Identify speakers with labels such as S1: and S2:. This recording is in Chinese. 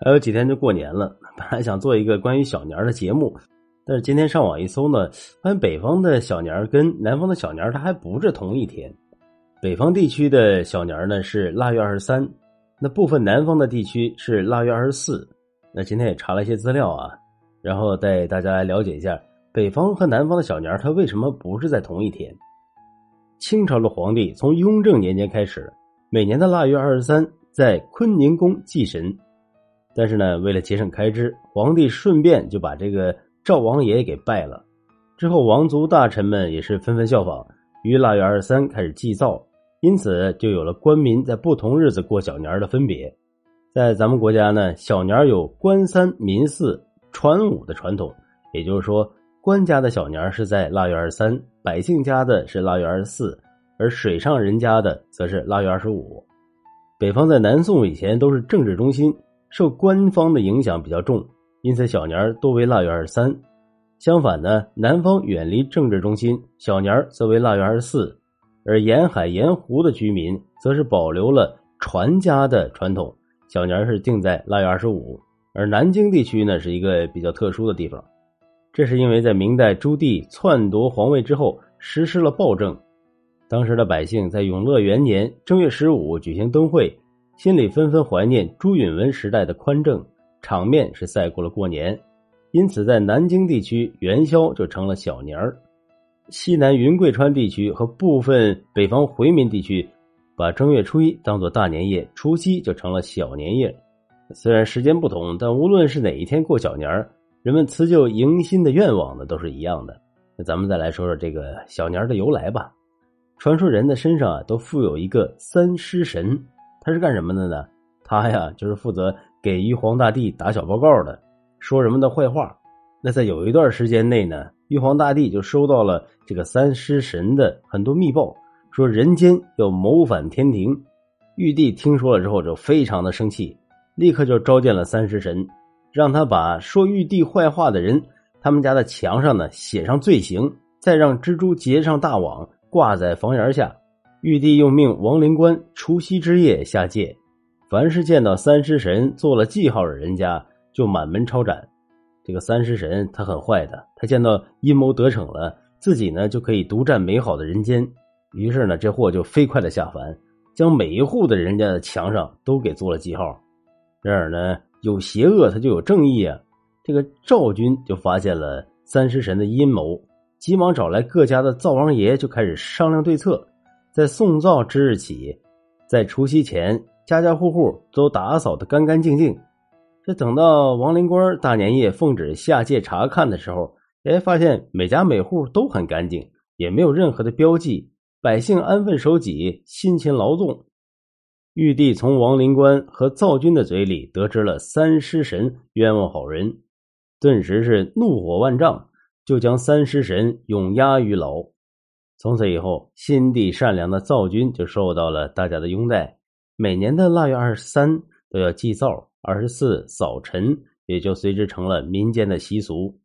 S1: 还有几天就过年了，本来想做一个关于小年的节目，但是今天上网一搜呢，发现北方的小年跟南方的小年它还不是同一天。北方地区的小年呢是腊月二十三，那部分南方的地区是腊月二十四。那今天也查了一些资料啊，然后带大家来了解一下北方和南方的小年它为什么不是在同一天。清朝的皇帝从雍正年间开始，每年的腊月二十三在坤宁宫祭神。但是呢，为了节省开支，皇帝顺便就把这个赵王爷给拜了。之后，王族大臣们也是纷纷效仿，于腊月二十三开始祭灶，因此就有了官民在不同日子过小年的分别。在咱们国家呢，小年有官三民四传五的传统，也就是说，官家的小年是在腊月二十三，百姓家的是腊月二十四，而水上人家的则是腊月二十五。北方在南宋以前都是政治中心。受官方的影响比较重，因此小年多为腊月二十三。相反呢，南方远离政治中心，小年则为腊月二十四。而沿海沿湖的居民则是保留了传家的传统，小年是定在腊月二十五。而南京地区呢，是一个比较特殊的地方，这是因为在明代朱棣篡夺皇位之后实施了暴政，当时的百姓在永乐元年正月十五举行灯会。心里纷纷怀念朱允文时代的宽政，场面是赛过了过年，因此在南京地区元宵就成了小年儿。西南云贵川地区和部分北方回民地区，把正月初一当做大年夜，除夕就成了小年夜。虽然时间不同，但无论是哪一天过小年儿，人们辞旧迎新的愿望呢都是一样的。那咱们再来说说这个小年儿的由来吧。传说人的身上啊都附有一个三尸神。他是干什么的呢？他呀，就是负责给玉皇大帝打小报告的，说人们的坏话。那在有一段时间内呢，玉皇大帝就收到了这个三尸神的很多密报，说人间要谋反天庭。玉帝听说了之后就非常的生气，立刻就召见了三尸神，让他把说玉帝坏话的人他们家的墙上呢写上罪行，再让蜘蛛结上大网挂在房檐下。玉帝又命王灵官除夕之夜下界，凡是见到三尸神做了记号的人家，就满门抄斩。这个三尸神他很坏的，他见到阴谋得逞了，自己呢就可以独占美好的人间。于是呢，这货就飞快的下凡，将每一户的人家的墙上都给做了记号。然而呢，有邪恶他就有正义啊。这个赵军就发现了三尸神的阴谋，急忙找来各家的灶王爷，就开始商量对策。在送灶之日起，在除夕前，家家户户都打扫的干干净净。这等到王灵官大年夜奉旨下界查看的时候，哎，发现每家每户都很干净，也没有任何的标记，百姓安分守己，辛勤劳动。玉帝从王灵官和灶君的嘴里得知了三尸神冤枉好人，顿时是怒火万丈，就将三尸神永押于牢。从此以后，心地善良的灶君就受到了大家的拥戴。每年的腊月二十三都要祭灶，二十四扫尘，也就随之成了民间的习俗。